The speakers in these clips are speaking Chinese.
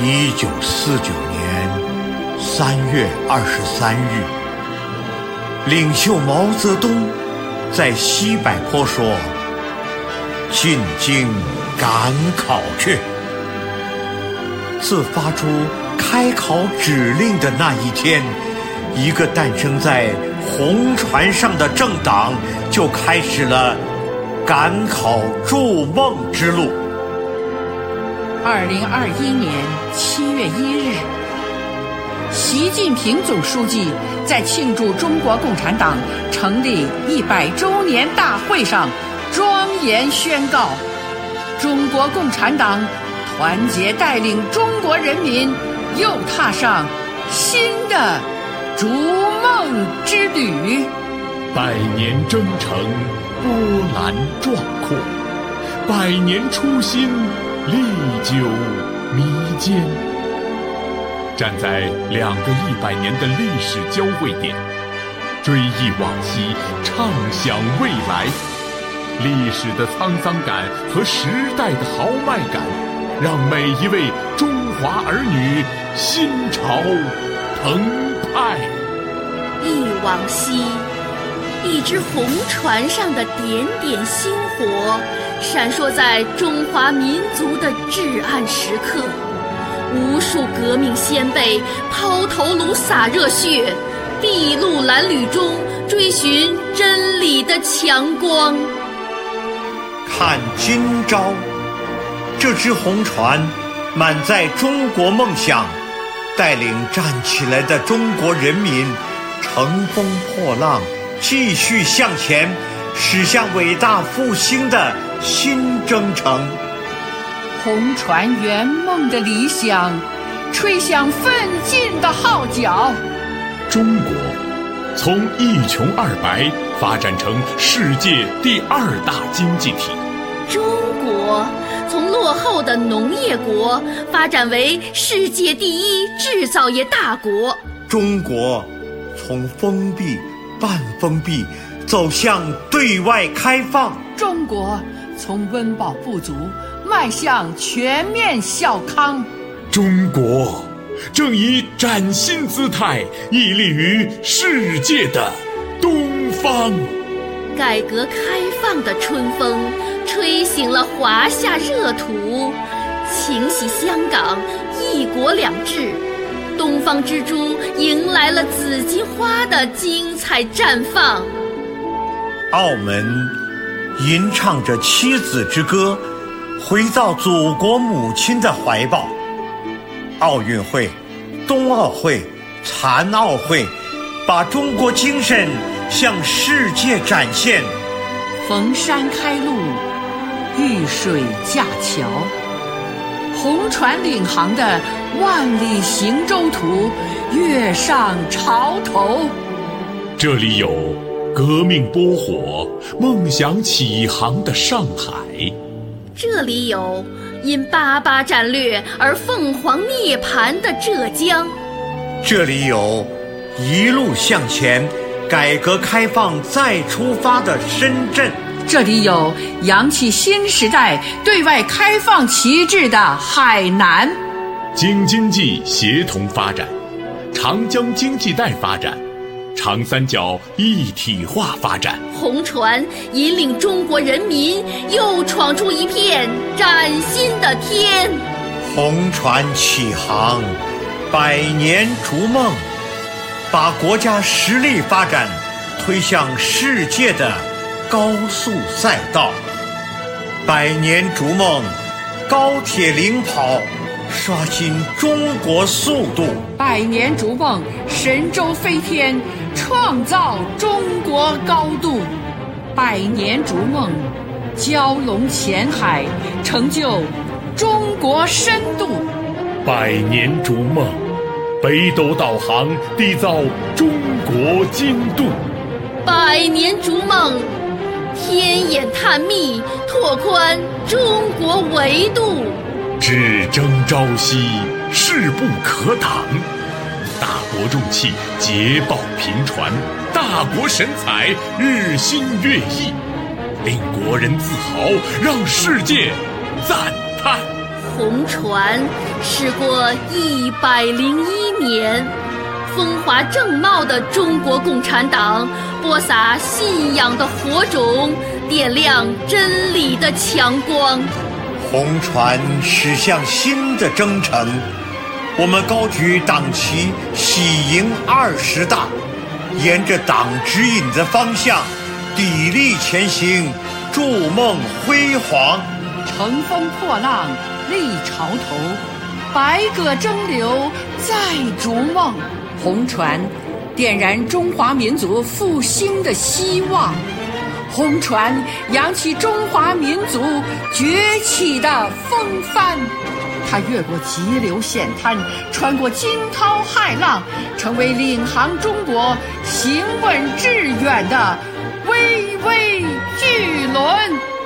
一九四九年三月二十三日，领袖毛泽东在西柏坡说：“进京赶考去。”自发出开考指令的那一天，一个诞生在红船上的政党就开始了赶考筑梦之路。二零二一年七月一日，习近平总书记在庆祝中国共产党成立一百周年大会上庄严宣告：中国共产党团结带领中国人民又踏上新的逐梦之旅。百年征程波澜壮阔，百年初心。历久弥坚，站在两个一百年的历史交汇点，追忆往昔，畅想未来。历史的沧桑感和时代的豪迈感，让每一位中华儿女心潮澎湃。忆往昔。一只红船上的点点星火，闪烁在中华民族的至暗时刻。无数革命先辈抛头颅洒热血，筚路蓝缕中追寻真理的强光。看今朝，这只红船满载中国梦想，带领站起来的中国人民乘风破浪。继续向前，驶向伟大复兴的新征程。红船圆梦的理想，吹响奋进的号角。中国从一穷二白发展成世界第二大经济体。中国从落后的农业国发展为世界第一制造业大国。中国从封闭。半封闭，走向对外开放。中国从温饱不足迈向全面小康。中国正以崭新姿态屹立于世界的东方。改革开放的春风吹醒了华夏热土，情系香港一国两制。东方之珠迎来了紫荆花的精彩绽放。澳门吟唱着妻子之歌，回到祖国母亲的怀抱。奥运会、冬奥会、残奥会，把中国精神向世界展现。逢山开路，遇水架桥。红船领航的万里行舟图，跃上潮头。这里有革命拨火、梦想起航的上海。这里有因八八战略而凤凰涅槃的浙江。这里有一路向前、改革开放再出发的深圳。这里有扬起新时代对外开放旗帜的海南，京津冀协同发展，长江经济带发展，长三角一体化发展。红船引领中国人民又闯出一片崭新的天。红船起航，百年逐梦，把国家实力发展推向世界的。高速赛道，百年逐梦，高铁领跑，刷新中国速度；百年逐梦，神舟飞天，创造中国高度；百年逐梦，蛟龙潜海，成就中国深度；百年逐梦，北斗导航，缔造中国精度；百年逐梦。天眼探秘，拓宽中国维度；只争朝夕，势不可挡；大国重器，捷报频传；大国神采，日新月异，令国人自豪，让世界赞叹。红船驶过一百零一年，风华正茂的中国共产党播撒信仰的火种，点亮真理的强光。红船驶向新的征程，我们高举党旗，喜迎二十大，沿着党指引的方向，砥砺前行，筑梦辉煌。乘风破浪立潮头，百舸争流再逐梦。红船点燃中华民族复兴的希望，红船扬起中华民族崛起的风帆。它越过急流险滩，穿过惊涛骇浪，成为领航中国行稳致远的巍巍巨轮。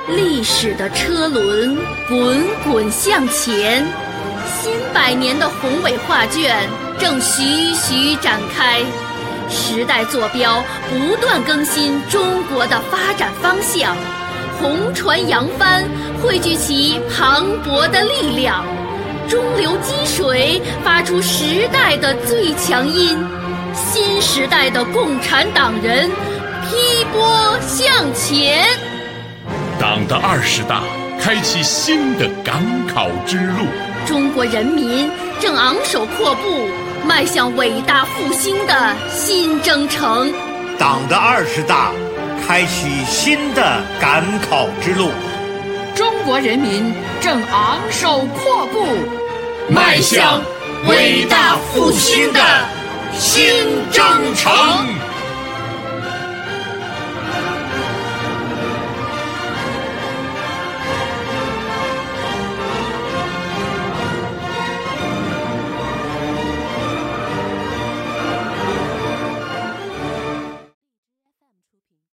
历史的车轮滚滚向前，新百年的宏伟画卷正徐徐展开。时代坐标不断更新中国的发展方向，红船扬帆，汇聚起磅礴的力量。中流击水，发出时代的最强音。新时代的共产党人，劈波向前。党的二十大开启新的赶考之路，中国人民正昂首阔步迈向伟大复兴的新征程。党的二十大开启新的赶考之路，中国人民正昂首阔步迈向伟大复兴的新征程。